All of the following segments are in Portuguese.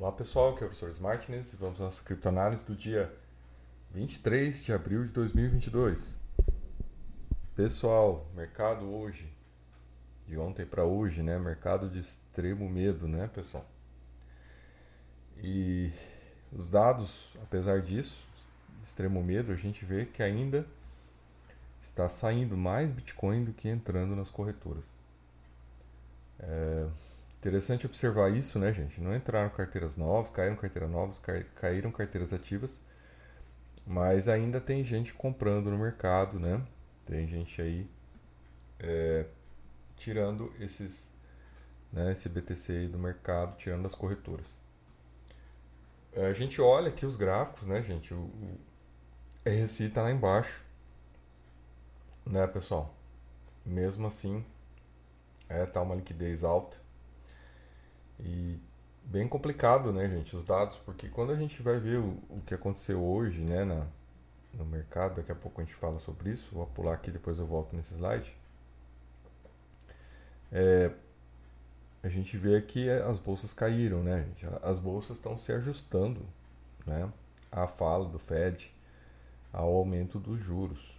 Olá pessoal, aqui é o professor Smartness e vamos à nossa criptoanálise do dia 23 de abril de 2022. Pessoal, mercado hoje, de ontem para hoje, né? Mercado de extremo medo, né, pessoal? E os dados, apesar disso, extremo medo, a gente vê que ainda está saindo mais Bitcoin do que entrando nas corretoras. É, Interessante observar isso, né, gente? Não entraram carteiras novas, caíram carteiras novas, caíram carteiras ativas, mas ainda tem gente comprando no mercado, né? Tem gente aí é, tirando esses, né, esse BTC aí do mercado, tirando das corretoras. É, a gente olha aqui os gráficos, né, gente? O, o RSI está lá embaixo, né, pessoal? Mesmo assim, é, tá uma liquidez alta. E bem complicado, né, gente, os dados, porque quando a gente vai ver o, o que aconteceu hoje, né, na, no mercado, daqui a pouco a gente fala sobre isso, vou pular aqui, depois eu volto nesse slide. É, a gente vê que as bolsas caíram, né, gente? As bolsas estão se ajustando, né, à fala do Fed, ao aumento dos juros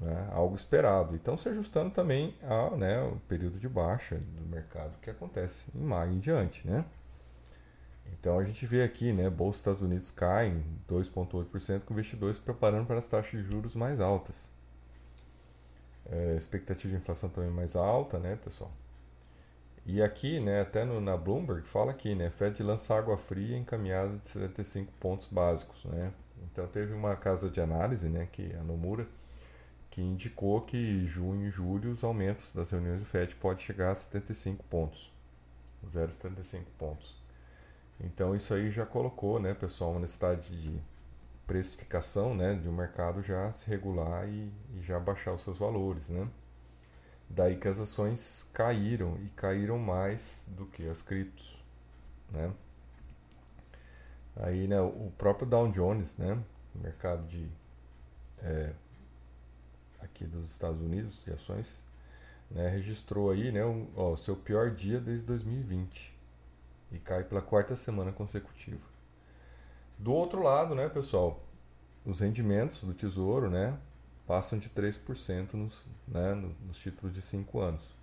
né, algo esperado. Então se ajustando também ao né, o período de baixa do mercado que acontece em maio em diante. Né? Então a gente vê aqui, né, Bolsa dos Estados Unidos cai em 2,8%, com investidores preparando para as taxas de juros mais altas. É, expectativa de inflação também mais alta, né, pessoal? E aqui, né, até no, na Bloomberg, fala aqui, né, Fed lança água fria encaminhada de 75 pontos básicos, né? Então teve uma casa de análise, né, que a Nomura, que indicou que junho e julho os aumentos das reuniões do FED pode chegar a 75 pontos, 0,75 pontos. Então isso aí já colocou, né, pessoal, uma necessidade de precificação, né, de um mercado já se regular e, e já baixar os seus valores, né. Daí que as ações caíram e caíram mais do que as criptos, né. Aí, né, o próprio Dow Jones, né, mercado de é, aqui dos Estados Unidos de ações, né, registrou aí né, o seu pior dia desde 2020 e cai pela quarta semana consecutiva. Do outro lado, né, pessoal, os rendimentos do Tesouro né, passam de 3% nos, né, nos títulos de 5 anos,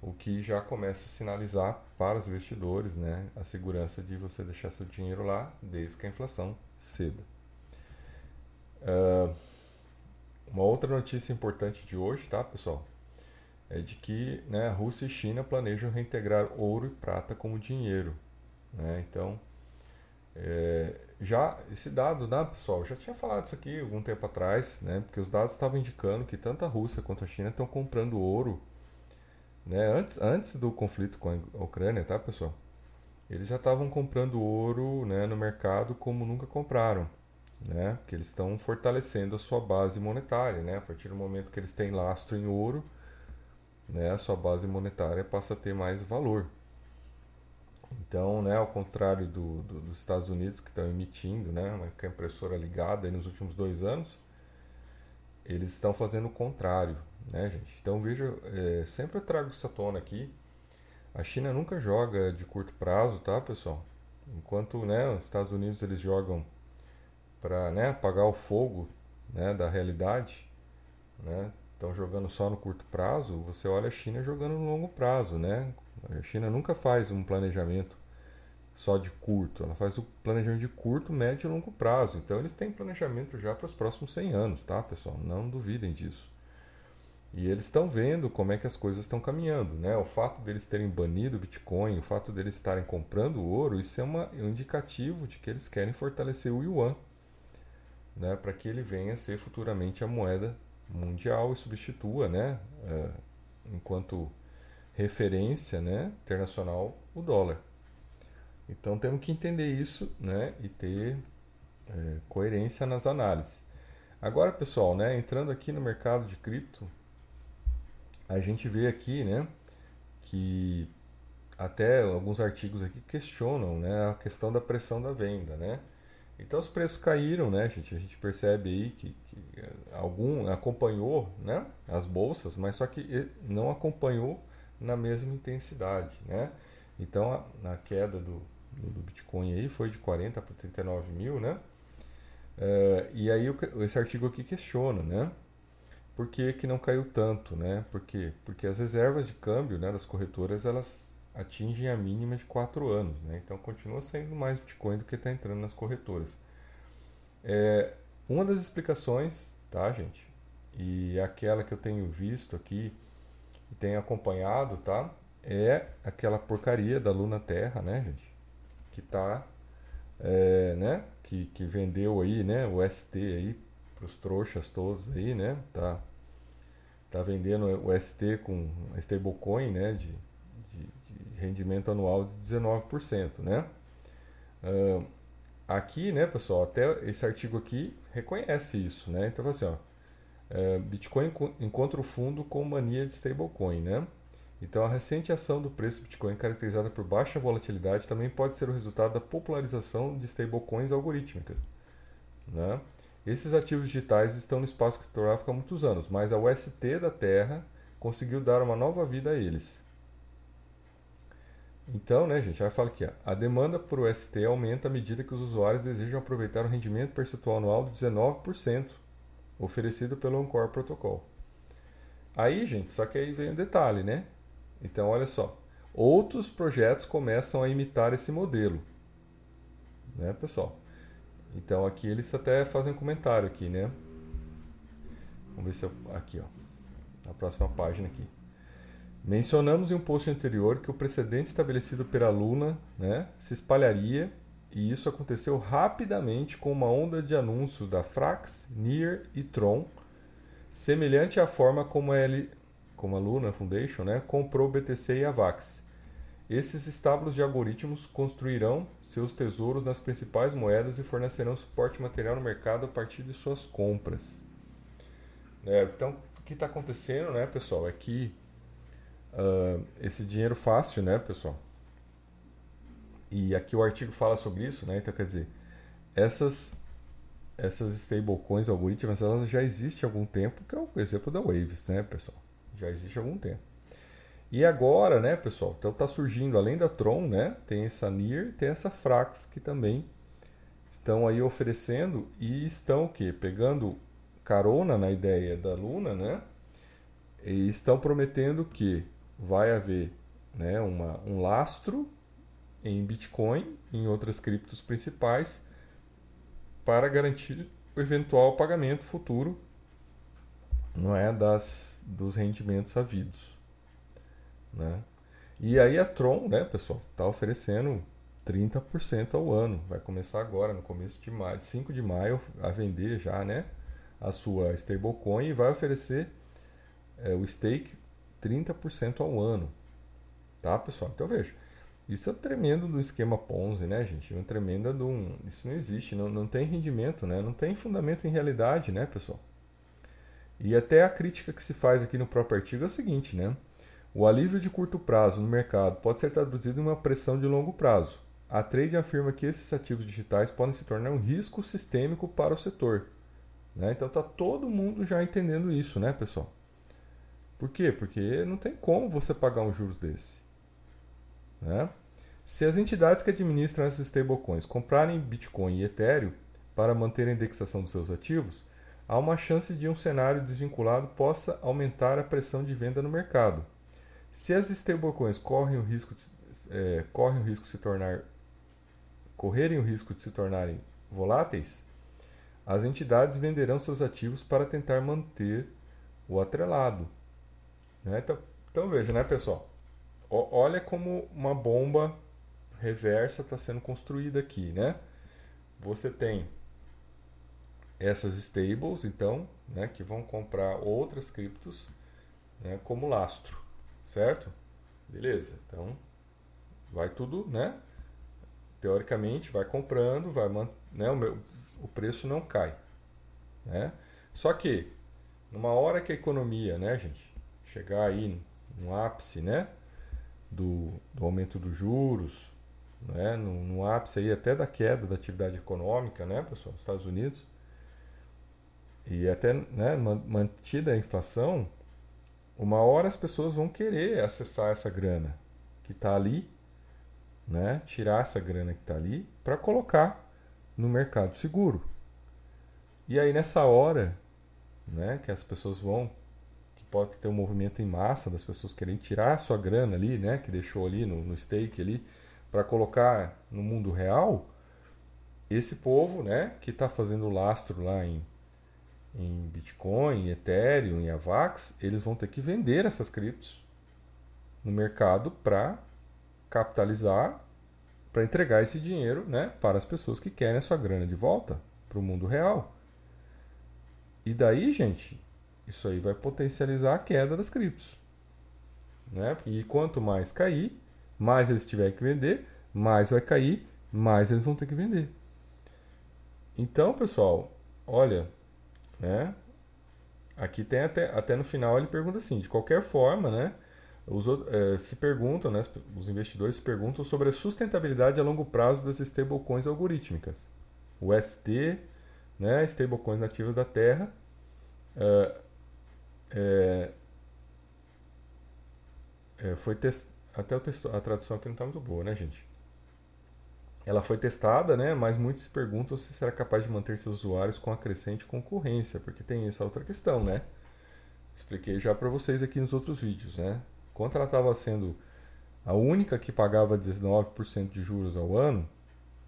o que já começa a sinalizar para os investidores né, a segurança de você deixar seu dinheiro lá desde que a inflação ceda. Uh, uma outra notícia importante de hoje, tá, pessoal? É de que né, Rússia e China planejam reintegrar ouro e prata como dinheiro. Né? Então, é, já esse dado, né, pessoal, já tinha falado isso aqui algum tempo atrás, né? Porque os dados estavam indicando que tanto a Rússia quanto a China estão comprando ouro, né? Antes, antes do conflito com a Ucrânia, tá, pessoal? Eles já estavam comprando ouro, né, no mercado como nunca compraram né? Que eles estão fortalecendo a sua base monetária, né? A partir do momento que eles têm lastro em ouro, né? A sua base monetária passa a ter mais valor. Então, né? Ao contrário do, do dos Estados Unidos que estão emitindo, né? Uma impressora ligada nos últimos dois anos, eles estão fazendo o contrário, né, gente? Então veja, é, sempre eu trago essa tona aqui. A China nunca joga de curto prazo, tá, pessoal? Enquanto, né? Os Estados Unidos eles jogam para né, apagar o fogo né, da realidade, né, estão jogando só no curto prazo, você olha a China jogando no longo prazo. Né? A China nunca faz um planejamento só de curto, ela faz o planejamento de curto, médio e longo prazo. Então eles têm planejamento já para os próximos 100 anos, tá, pessoal? Não duvidem disso. E eles estão vendo como é que as coisas estão caminhando, né? O fato deles terem banido o Bitcoin, o fato deles estarem comprando ouro, isso é uma, um indicativo de que eles querem fortalecer o yuan né, para que ele venha a ser futuramente a moeda mundial e substitua, né, uh, enquanto referência né, internacional, o dólar. Então temos que entender isso né, e ter é, coerência nas análises. Agora, pessoal, né, entrando aqui no mercado de cripto, a gente vê aqui né, que até alguns artigos aqui questionam né, a questão da pressão da venda. Né? Então os preços caíram, né, gente? A gente percebe aí que, que algum acompanhou né, as bolsas, mas só que não acompanhou na mesma intensidade, né? Então a, a queda do, do Bitcoin aí, foi de 40 para 39 mil, né? Uh, e aí esse artigo aqui questiona, né? Por que, que não caiu tanto, né? Por quê? Porque as reservas de câmbio né, das corretoras, elas atingem a mínima de 4 anos, né? Então continua sendo mais Bitcoin do que está entrando nas corretoras. É, uma das explicações, tá, gente? E aquela que eu tenho visto aqui e tenho acompanhado, tá? É aquela porcaria da Luna Terra, né, gente? Que tá, é, né? Que, que vendeu aí, né? O ST aí para os trouxas todos aí, né? Tá, tá vendendo o ST com stablecoin, né? De, rendimento anual de 19%, né? Uh, aqui, né, pessoal, até esse artigo aqui reconhece isso, né? Então, assim, ó, é, Bitcoin encontra o fundo com mania de stablecoin, né? Então, a recente ação do preço do Bitcoin, caracterizada por baixa volatilidade, também pode ser o resultado da popularização de stablecoins algorítmicas. Né? Esses ativos digitais estão no espaço criptográfico há muitos anos, mas a UST da Terra conseguiu dar uma nova vida a eles. Então, né, gente, aí fala aqui, ó, a demanda por UST aumenta à medida que os usuários desejam aproveitar o rendimento percentual anual de 19% oferecido pelo Encore Protocol. Aí, gente, só que aí vem um detalhe, né? Então, olha só. Outros projetos começam a imitar esse modelo. Né, pessoal? Então, aqui eles até fazem um comentário aqui, né? Vamos ver se eu... Aqui, ó. Na próxima página aqui. Mencionamos em um post anterior que o precedente estabelecido pela Luna né, se espalharia e isso aconteceu rapidamente com uma onda de anúncios da Frax, Near e Tron, semelhante à forma como L, como a Luna Foundation né, comprou o BTC e a Vax. Esses estábulos de algoritmos construirão seus tesouros nas principais moedas e fornecerão suporte material no mercado a partir de suas compras. É, então, o que está acontecendo, né, pessoal, é que uh, esse dinheiro fácil, né, pessoal, e aqui o artigo fala sobre isso, né? Então, quer dizer, essas essas stablecoins algoritmos, elas já existem há algum tempo, que é o exemplo da Waves, né, pessoal? Já existe há algum tempo. E agora, né, pessoal, então tá surgindo, além da Tron, né, tem essa NIR, tem essa Frax, que também estão aí oferecendo e estão o quê? Pegando carona na ideia da Luna, né, e estão prometendo que vai haver né, uma, um lastro em Bitcoin e em outras criptos principais para garantir o eventual pagamento futuro não é das dos rendimentos havidos, né? E aí a Tron, né, pessoal, está oferecendo 30% ao ano. Vai começar agora, no começo de maio, 5 de maio, a vender já, né, a sua stablecoin e vai oferecer é, o stake 30% ao ano. Tá, pessoal? Então veja, isso é tremendo do esquema Ponzi, né, gente? É tremenda do um, isso não existe, não, não tem rendimento, né? Não tem fundamento em realidade, né, pessoal? E até a crítica que se faz aqui no próprio artigo é o seguinte, né? O alívio de curto prazo no mercado pode ser traduzido em uma pressão de longo prazo. A trade afirma que esses ativos digitais podem se tornar um risco sistêmico para o setor. Né? Então está todo mundo já entendendo isso, né, pessoal? Por quê? Porque não tem como você pagar um juros desse. Né? Se as entidades que administram essas stablecoins comprarem Bitcoin e Ethereum para manter a indexação dos seus ativos, há uma chance de um cenário desvinculado possa aumentar a pressão de venda no mercado. Se as stablecoins correm o risco de, é, correm o risco de se tornar correrem o risco de se tornarem voláteis, as entidades venderão seus ativos para tentar manter o atrelado. Né? Então, então veja, né, pessoal? olha como uma bomba reversa está sendo construída aqui, né? Você tem essas stables, então, né, que vão comprar outras criptos né, como lastro, certo? Beleza, então vai tudo, né? Teoricamente, vai comprando, vai né, o, meu, o preço não cai, né? Só que, numa hora que a economia, né, gente, chegar aí no ápice, né? do, do aumento dos juros, né, no, no, ápice aí até da queda da atividade econômica, né, pessoal, nos Estados Unidos, e até né, mantida a inflação, uma hora as pessoas vão querer acessar essa grana que está ali, né, tirar essa grana que está ali para colocar no mercado seguro. E aí nessa hora, né, que as pessoas vão, pode ter um movimento em massa das pessoas querendo tirar a sua grana ali, né, que deixou ali no, no stake ali, para colocar no mundo real, esse povo, né, que está fazendo lastro lá em, em Bitcoin, em Ethereum, em Avax, eles vão ter que vender essas criptos no mercado para capitalizar, para entregar esse dinheiro, né, para as pessoas que querem a sua grana de volta para o mundo real. E daí, gente, isso aí vai potencializar a queda das criptos. Né? E quanto mais cair, mais eles tiverem que vender, mais vai cair, mais eles vão ter que vender. Então, pessoal, olha, né? Aqui tem até, até no final ele pergunta assim, de qualquer forma, né? Os outros, é, se perguntam, né, os investidores se perguntam sobre a sustentabilidade a longo prazo das stablecoins algorítmicas. O ST, né, stablecoins nativas da Terra, é, é, é foi test, até o texto, a tradução aqui não está muito boa, né, gente? Ela foi testada, né, mas muitos se perguntam se será capaz de manter seus usuários com a crescente concorrência, porque tem essa outra questão, né? Expliquei já para vocês aqui nos outros vídeos, né? Enquanto ela estava sendo a única que pagava 19% de juros ao ano,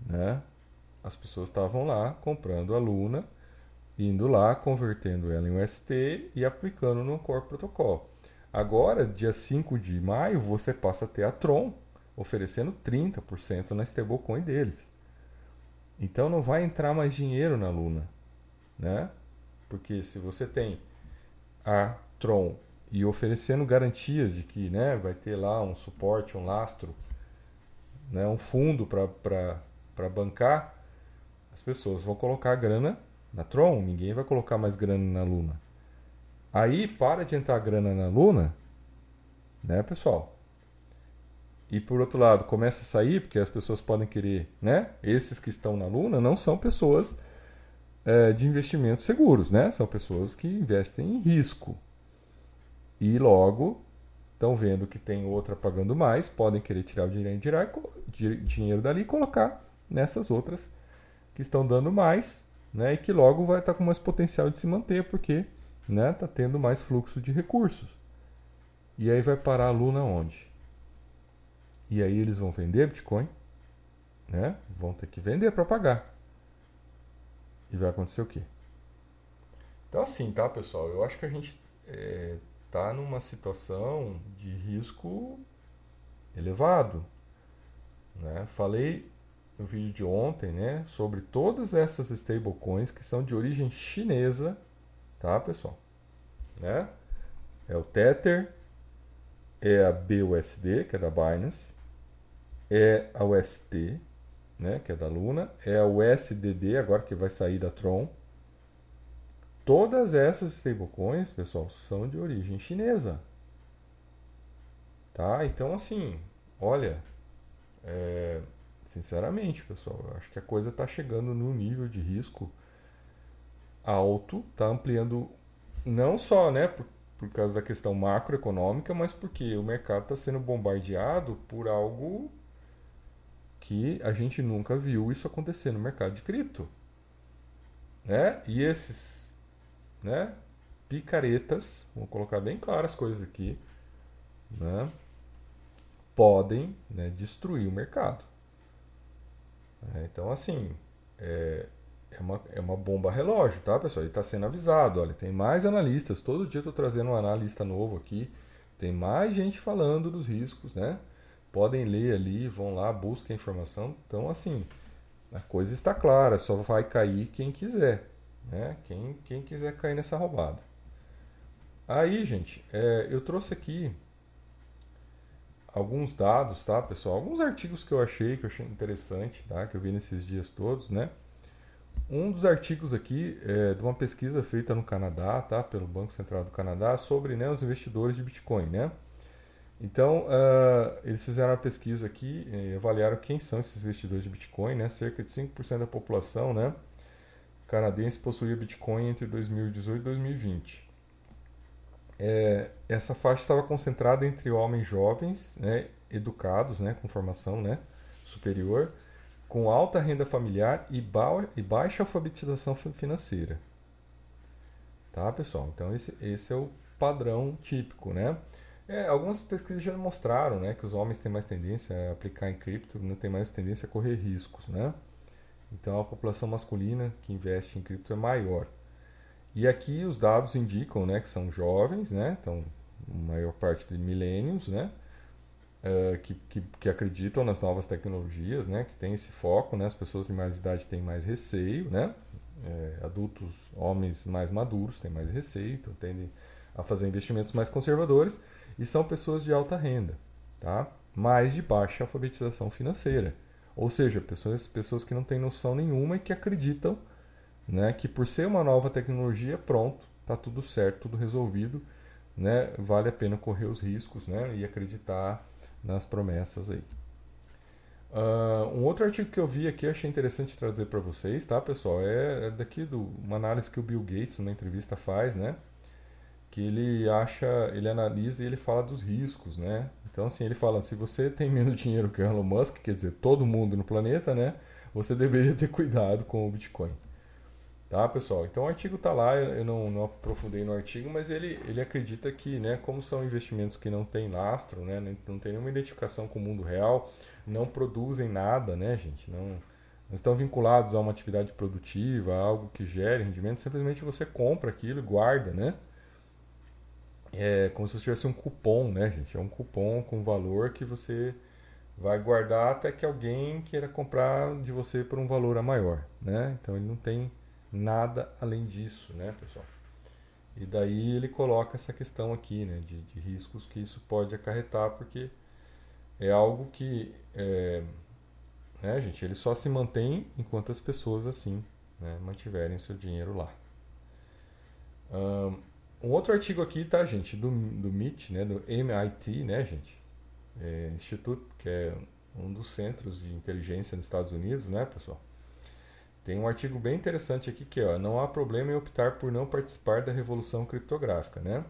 né? As pessoas estavam lá comprando a Luna, indo lá, convertendo ela em UST e aplicando no Core Protocol. Agora, dia 5 de maio, você passa a ter a Tron, oferecendo 30% na stablecoin deles. Então não vai entrar mais dinheiro na Luna, né? Porque se você tem a Tron e oferecendo garantias de que, né, vai ter lá um suporte, um lastro, né, um fundo para bancar, as pessoas vão colocar a grana na Tron, ninguém vai colocar mais grana na Luna. Aí para de entrar grana na Luna, né, pessoal? E por outro lado, começa a sair, porque as pessoas podem querer, né? Esses que estão na Luna não são pessoas é, de investimentos seguros, né? São pessoas que investem em risco. E logo estão vendo que tem outra pagando mais, podem querer tirar o dinheiro dali e colocar nessas outras que estão dando mais, né? E que logo vai estar com mais potencial de se manter, porque né, tá tendo mais fluxo de recursos. E aí vai parar a Luna onde? E aí eles vão vender Bitcoin, né? Vão ter que vender para pagar. E vai acontecer o quê? Então assim, tá, pessoal? Eu acho que a gente é, tá numa situação de risco elevado. Né? Falei no vídeo de ontem, né, sobre todas essas stablecoins que são de origem chinesa, tá, pessoal? Né? É o Tether, é a BUSD, que é da Binance, é a UST, né, que é da Luna, é a USDD, agora que vai sair da Tron. Todas essas stablecoins, pessoal, são de origem chinesa. Tá? Então, assim, olha, é, sinceramente, pessoal, eu acho que a coisa está chegando no nível de risco alto, está ampliando não só né, por, por causa da questão macroeconômica, mas porque o mercado está sendo bombardeado por algo que a gente nunca viu isso acontecer no mercado de cripto. Né? E esses né, picaretas, vou colocar bem claras as coisas aqui, né, podem né, destruir o mercado. É, então, assim, é, é, uma, é uma bomba relógio, tá, pessoal? Ele está sendo avisado. Olha, tem mais analistas. Todo dia eu estou trazendo um analista novo aqui. Tem mais gente falando dos riscos, né? podem ler ali, vão lá, busquem a informação. Então, assim, a coisa está clara, só vai cair quem quiser, né? Quem, quem quiser cair nessa roubada. Aí, gente, é, eu trouxe aqui alguns dados, tá, pessoal? Alguns artigos que eu achei, que eu achei interessante, tá? Que eu vi nesses dias todos, né? Um dos artigos aqui é de uma pesquisa feita no Canadá, tá? Pelo Banco Central do Canadá, sobre né, os investidores de Bitcoin, né? Então, uh, eles fizeram uma pesquisa aqui e avaliaram quem são esses investidores de Bitcoin. Né? Cerca de 5% da população né, canadense possuía Bitcoin entre 2018 e 2020. É, essa faixa estava concentrada entre homens jovens, né, educados, né, com formação, né, superior, com alta renda familiar e, ba e baixa alfabetização financeira. Tá, pessoal? Então esse, esse é o padrão típico, né? É, algumas pesquisas já mostraram né, que os homens têm mais tendência a aplicar em cripto, não tem mais tendência a correr riscos, né? Então a população masculina que investe em cripto é maior. E aqui os dados indicam né, que são jovens, né? Então, maior parte de milênios, né? Uh, que, que, que, acreditam nas novas tecnologias, né? Que tem esse foco, né? As pessoas de mais idade têm mais receio, né? É, adultos, homens mais maduros têm mais receio, então tendem a fazer investimentos mais conservadores e são pessoas de alta renda, tá? mas de baixa alfabetização financeira. Ou seja, pessoas, pessoas que não têm noção nenhuma e que acreditam né, que por ser uma nova tecnologia, pronto, está tudo certo, tudo resolvido, né, vale a pena correr os riscos né, e acreditar nas promessas aí. Uh, um outro artigo que eu vi aqui, achei interessante trazer para vocês, tá, pessoal? É, é daqui do uma análise que o Bill Gates, numa entrevista, faz, né? que ele acha, ele analisa e ele fala dos riscos, né? Então assim, ele fala, se você tem menos dinheiro que o Elon Musk, quer dizer, todo mundo no planeta, né? Você deveria ter cuidado com o Bitcoin. Tá, pessoal? Então o artigo está lá, eu não, não, aprofundei no artigo, mas ele, ele acredita que, né, como são investimentos que não têm lastro, né, não tem nenhuma identificação com o mundo real, não produzem nada, né, gente? Não, não estão vinculados a uma atividade produtiva, a algo que gere rendimento, simplesmente você compra aquilo e guarda, né? é como se tivesse um cupom, né, gente? É um cupom com valor que você vai guardar até que alguém queira comprar de você por um valor a maior, né? Então ele não tem nada além disso, né, pessoal? E daí ele coloca essa questão aqui, né, de, de riscos que isso pode acarretar, porque é algo que, é, né, gente, ele só se mantém enquanto as pessoas assim, né, mantiverem seu dinheiro lá. Um, outro artigo aqui, tá, gente, do, do MIT, né, do MIT, né, gente, é, Instituto, que é um dos centros de inteligência nos Estados Unidos, né, pessoal? Tem um artigo bem interessante aqui que é, não há problema em optar por não participar da revolução criptográfica, né?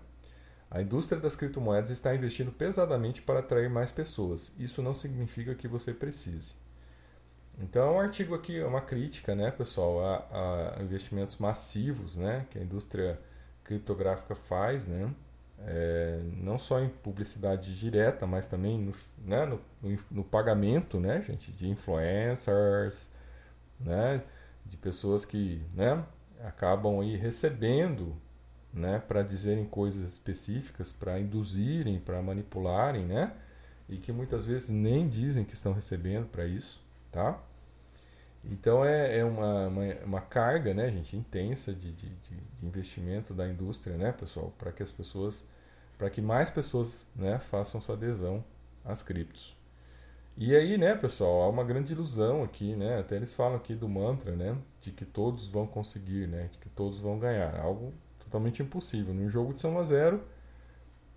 A indústria das criptomoedas está investindo pesadamente para atrair mais pessoas. Isso não significa que você precise. Então, é um artigo aqui é uma crítica, né, pessoal, a, a investimentos massivos, né, que a indústria criptográfica faz, né? É, não só em publicidade direta, mas também no, né, no, no, pagamento, né, gente, de influencers, né, de pessoas que, né, acabam aí recebendo, né, para dizerem coisas específicas, para induzirem, para manipularem, né, e que muitas vezes nem dizem que estão recebendo para isso, tá? Então é, é uma, uma, uma, carga, né, gente, intensa de, de, de investimento da indústria, né, pessoal, para que as pessoas, para que mais pessoas, né, façam sua adesão às criptos. E aí, né, pessoal, há uma grande ilusão aqui, né, até eles falam aqui do mantra, né, de que todos vão conseguir, né, de que todos vão ganhar, algo totalmente impossível. Num jogo de soma zero,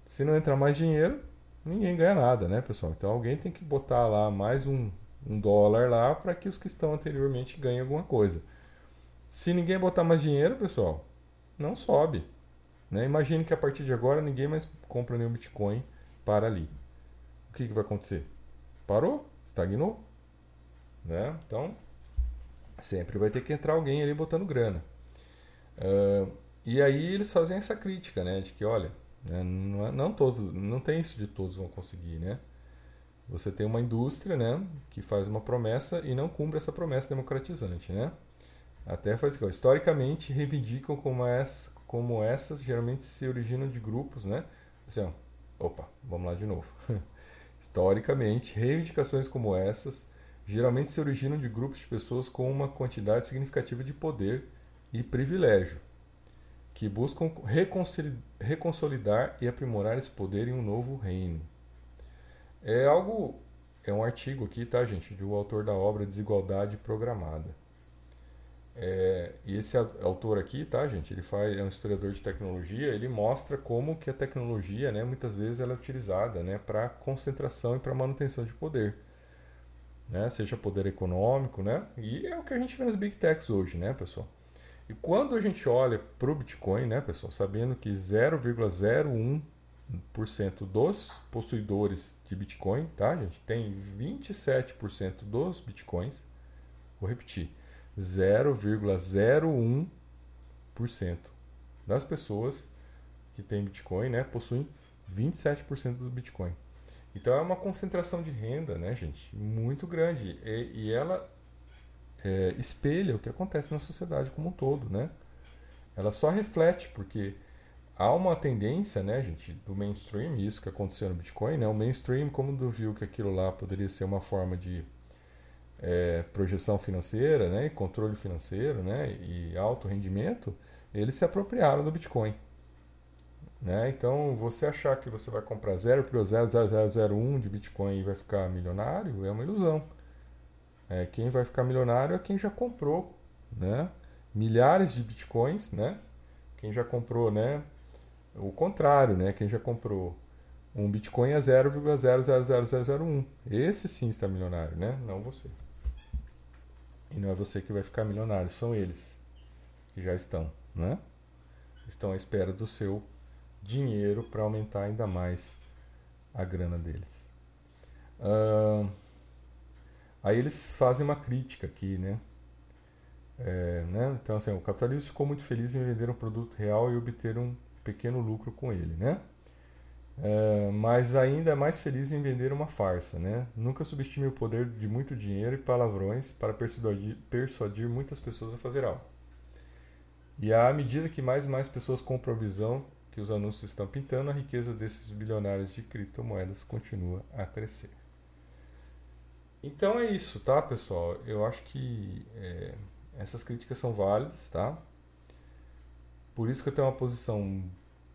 se não entrar mais dinheiro, ninguém ganha nada, né, pessoal? Então alguém tem que botar lá mais um, um dólar lá para que os que estão anteriormente ganhem alguma coisa. Se ninguém botar mais dinheiro, pessoal, não sobe. Né? Imagine que a partir de agora ninguém mais compra nenhum Bitcoin para ali. O que, que vai acontecer? Parou? Estagnou? Né? Então, sempre vai ter que entrar alguém ali botando grana. Uh, e aí eles fazem essa crítica, né? De que, olha, né, não, é, não todos, não tem isso de todos vão conseguir, né? Você tem uma indústria, né, que faz uma promessa e não cumpre essa promessa democratizante, né? Até faz que, historicamente, reivindicam como, essa, como essas geralmente se originam de grupos, né? Assim, ó, opa, vamos lá de novo. historicamente, reivindicações como essas geralmente se originam de grupos de pessoas com uma quantidade significativa de poder e privilégio, que buscam reconsolidar e aprimorar esse poder em um novo reino. É algo. É um artigo aqui, tá, gente? Um autor da obra Desigualdade Programada. É, e esse autor aqui, tá, gente? Ele faz, é um historiador de tecnologia. Ele mostra como que a tecnologia, né, muitas vezes, ela é utilizada, né, para concentração e para manutenção de poder, né? Seja poder econômico, né? E é o que a gente vê nas big techs hoje, né, pessoal? E quando a gente olha para o Bitcoin, né, pessoal, sabendo que 0,01 dos possuidores de Bitcoin, tá, gente? Tem 27% dos Bitcoins. Vou repetir. 0,01% das pessoas que têm Bitcoin, né, possuem 27% do Bitcoin. Então é uma concentração de renda, né, gente, muito grande. E, e ela é, espelha o que acontece na sociedade como um todo, né? Ela só reflete, porque há uma tendência, né, gente, do mainstream, isso que aconteceu no Bitcoin, né? O mainstream, como viu que aquilo lá poderia ser uma forma de é, projeção financeira, né, e controle financeiro, né, e alto rendimento, eles se apropriaram do Bitcoin. Né? Então, você achar que você vai comprar 0,0001 de Bitcoin e vai ficar milionário é uma ilusão. É, quem vai ficar milionário é quem já comprou né? milhares de Bitcoins, né? quem já comprou né? o contrário, né? quem já comprou um Bitcoin a 0,00001. Esse sim está milionário, né? não você. E não é você que vai ficar milionário, são eles que já estão, né? Estão à espera do seu dinheiro para aumentar ainda mais a grana deles. Aí eles fazem uma crítica aqui, né? É, né? Então, assim, o capitalismo ficou muito feliz em vender um produto real e obter um pequeno lucro com ele, né? É, mas ainda é mais feliz em vender uma farsa, né? Nunca subestime o poder de muito dinheiro e palavrões para persuadir, persuadir muitas pessoas a fazer algo. E à medida que mais e mais pessoas compram a visão que os anúncios estão pintando, a riqueza desses bilionários de criptomoedas continua a crescer. Então é isso, tá, pessoal? Eu acho que é, essas críticas são válidas, tá? Por isso que eu tenho uma posição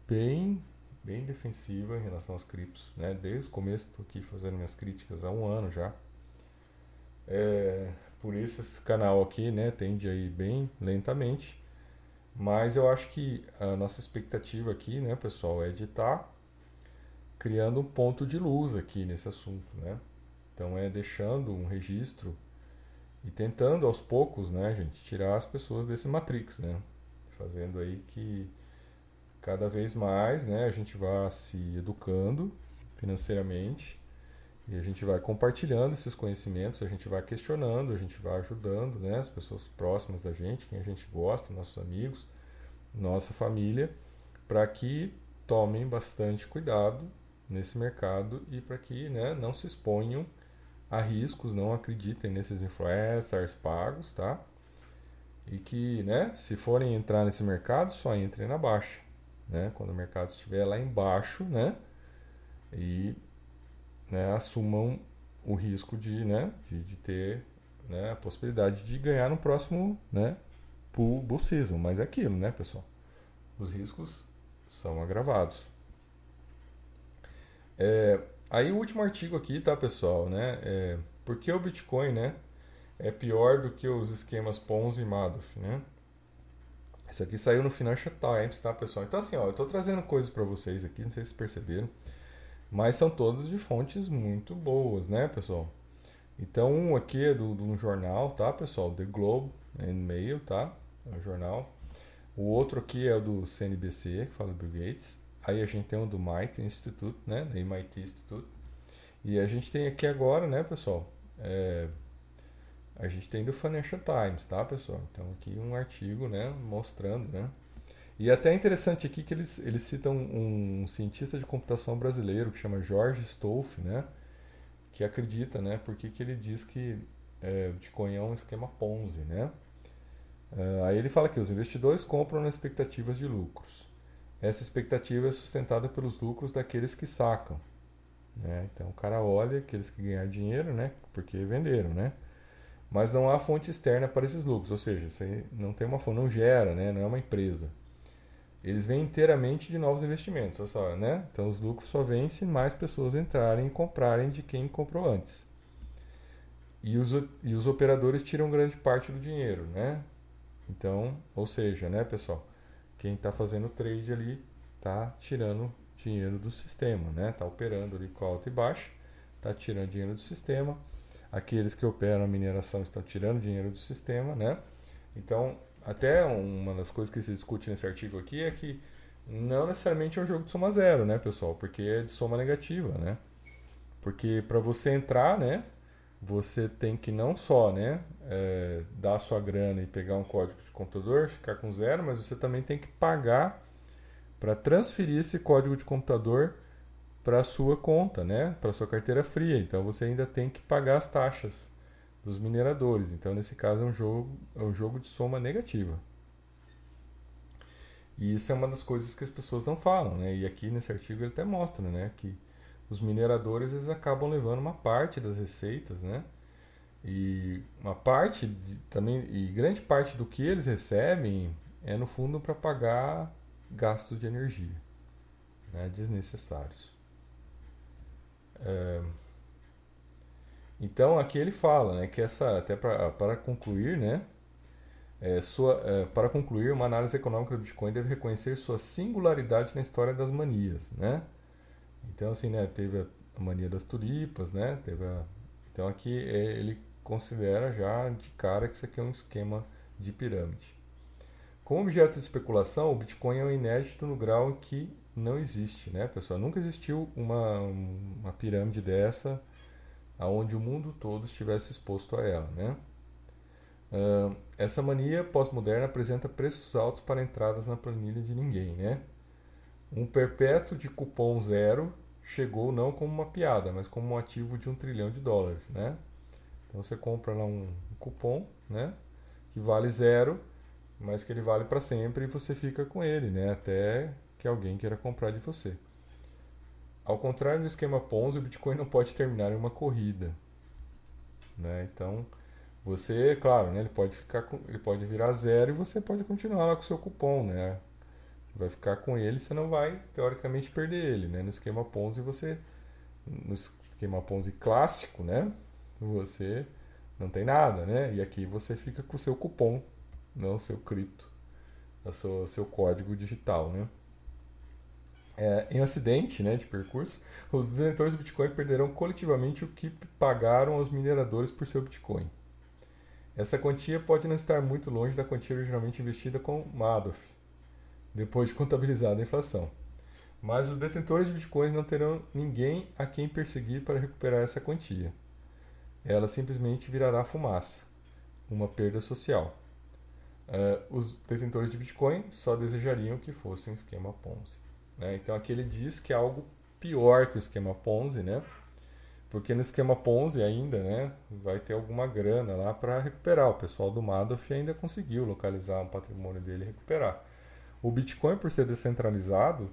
bem bem defensiva em relação às criptos, né? Desde o começo estou aqui fazendo minhas críticas há um ano já. É, por isso esse canal aqui, né, tende aí bem lentamente, mas eu acho que a nossa expectativa aqui, né, pessoal, é de estar tá criando um ponto de luz aqui nesse assunto, né? Então é deixando um registro e tentando aos poucos, né, gente, tirar as pessoas desse matrix, né? Fazendo aí que cada vez mais né, a gente vai se educando financeiramente e a gente vai compartilhando esses conhecimentos, a gente vai questionando, a gente vai ajudando né, as pessoas próximas da gente, quem a gente gosta, nossos amigos, nossa família, para que tomem bastante cuidado nesse mercado e para que né, não se exponham a riscos, não acreditem nesses influencers pagos, tá? E que, né, se forem entrar nesse mercado, só entrem na baixa né? Quando o mercado estiver lá embaixo, né? E né, assumam o risco de, né, de, de ter né, a possibilidade de ganhar no próximo né, bull season. Mas é aquilo, né, pessoal? Os riscos são agravados. É, aí o último artigo aqui, tá, pessoal, né? É, por que o Bitcoin, né, é pior do que os esquemas Ponzi e Madoff, né? Isso aqui saiu no Financial Times, tá, pessoal? Então, assim, ó, eu estou trazendo coisas para vocês aqui, não sei se perceberam, mas são todas de fontes muito boas, né, pessoal? Então, um aqui é de um jornal, tá, pessoal? The Globe and Mail, tá? É um jornal. O outro aqui é o do CNBC, que fala do Bill Gates. Aí a gente tem o do MIT Institute, né? MIT Institute. E a gente tem aqui agora, né, pessoal? É, a gente tem do Financial Times, tá, pessoal? Então aqui um artigo, né, mostrando, né? E é até interessante aqui que eles, eles citam um cientista de computação brasileiro que chama Jorge Stolf, né? Que acredita, né? Porque que ele diz que é, Bitcoin é um esquema Ponzi, né? Uh, aí ele fala que os investidores compram nas expectativas de lucros. Essa expectativa é sustentada pelos lucros daqueles que sacam. Né? Então o cara olha aqueles que ganharam dinheiro, né? Porque venderam, né? Mas não há fonte externa para esses lucros, ou seja, você não tem uma fonte, não gera, né? não é uma empresa. Eles vêm inteiramente de novos investimentos, só, né? Então os lucros só vêm se mais pessoas entrarem e comprarem de quem comprou antes. E os, e os operadores tiram grande parte do dinheiro, né? Então, ou seja, né, pessoal, quem está fazendo trade ali está tirando dinheiro do sistema, né? Está operando ali com alta e baixa, está tirando dinheiro do sistema aqueles que operam a mineração estão tirando dinheiro do sistema, né? Então, até uma das coisas que se discute nesse artigo aqui é que Não necessariamente é um jogo de soma zero, né, pessoal? Porque é de soma negativa, né? Porque para você entrar, né, você tem que não só, né, é, dar sua grana e pegar um código de computador, ficar com zero, mas você também tem que pagar para transferir esse código de computador para a sua conta, né, para sua carteira fria. Então você ainda tem que pagar as taxas dos mineradores. Então nesse caso é um jogo, é um jogo de soma negativa. E isso é uma das coisas que as pessoas não falam, né? E aqui nesse artigo ele até mostra, né, que os mineradores eles acabam levando uma parte das receitas, né? E uma parte de, também e grande parte do que eles recebem é no fundo para pagar gastos de energia, né, desnecessários. É, então aqui ele fala, né, que essa até para concluir, né, é, sua, é, para concluir, uma análise econômica do Bitcoin deve reconhecer sua singularidade na história das manias, né? Então, assim, né, teve a mania das tulipas, né? Teve a... Então, aqui é, ele considera já de cara que isso aqui é um esquema de pirâmide. Como objeto de especulação, o Bitcoin é um inédito no grau em que não existe, né, pessoal? Nunca existiu uma, uma pirâmide dessa aonde o mundo todo estivesse exposto a ela, né? Uh, essa mania pós-moderna apresenta preços altos para entradas na planilha de ninguém, né? Um perpétuo de cupom zero chegou não como uma piada, mas como um ativo de um trilhão de dólares, né? Então você compra lá um cupom, né? Que vale zero, mas que ele vale para sempre e você fica com ele, né? Até que alguém queira comprar de você. Ao contrário do esquema Ponzi, o Bitcoin não pode terminar em uma corrida, né? Então você, claro, né? Ele pode ficar, com, ele pode virar zero e você pode continuar lá com o seu cupom, né? vai ficar com ele, você não vai teoricamente perder ele, né? No esquema Ponzi você no esquema Ponzi clássico, né? Você não tem nada, né? E aqui você fica com o seu cupom, não o seu cripto, o seu, seu código digital, né? É, em um acidente né, de percurso, os detentores do Bitcoin perderão coletivamente o que pagaram aos mineradores por seu Bitcoin. Essa quantia pode não estar muito longe da quantia originalmente investida com Madoff, depois de contabilizada a inflação. Mas os detentores de bitcoins não terão ninguém a quem perseguir para recuperar essa quantia. Ela simplesmente virará fumaça, uma perda social. Uh, os detentores de Bitcoin só desejariam que fosse um esquema Ponzi. Né? Então aqui ele diz que é algo pior que o esquema Ponzi, né? Porque no esquema Ponzi ainda, né, vai ter alguma grana lá para recuperar. O pessoal do Madoff ainda conseguiu localizar um patrimônio dele e recuperar. O Bitcoin, por ser descentralizado,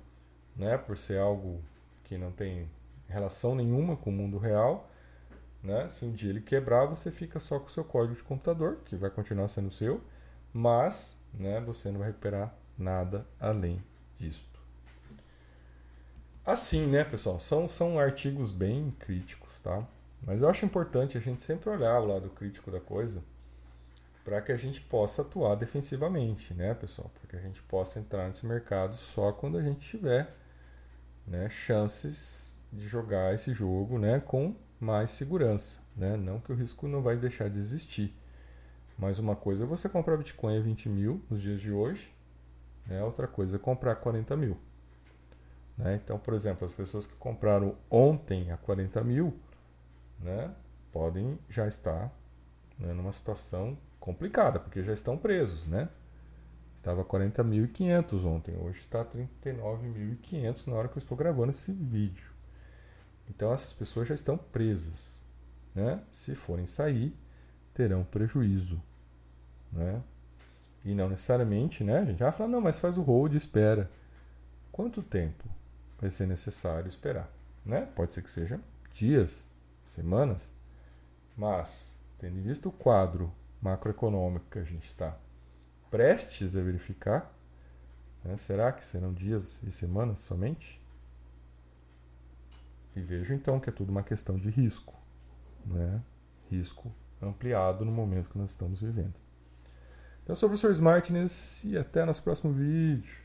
né, por ser algo que não tem relação nenhuma com o mundo real, né, se um dia ele quebrar, você fica só com o seu código de computador, que vai continuar sendo seu, mas né, você não vai recuperar nada além disso. Assim, né, pessoal? São, são artigos bem críticos, tá? Mas eu acho importante a gente sempre olhar o lado crítico da coisa para que a gente possa atuar defensivamente, né, pessoal? Para que a gente possa entrar nesse mercado só quando a gente tiver né, chances de jogar esse jogo né, com mais segurança. Né? Não que o risco não vai deixar de existir. Mas uma coisa é você comprar Bitcoin a 20 mil nos dias de hoje, né? outra coisa é comprar 40 mil. Né? Então, por exemplo, as pessoas que compraram ontem a 40 mil né, podem já estar né, numa situação complicada, porque já estão presos, né? Estava 40.500 ontem, hoje está 39.500 na hora que eu estou gravando esse vídeo. Então essas pessoas já estão presas, né? Se forem sair, terão prejuízo, né? E não necessariamente, né? A gente vai falar, não, mas faz o hold espera. Quanto tempo vai ser necessário esperar, né? Pode ser que seja dias, semanas, mas tendo visto o quadro macroeconômico que a gente está prestes a verificar. Né? Será que serão dias e semanas somente? E vejo então que é tudo uma questão de risco, né? risco ampliado no momento que nós estamos vivendo. Então, sou o professor Smartness e até nosso próximo vídeo.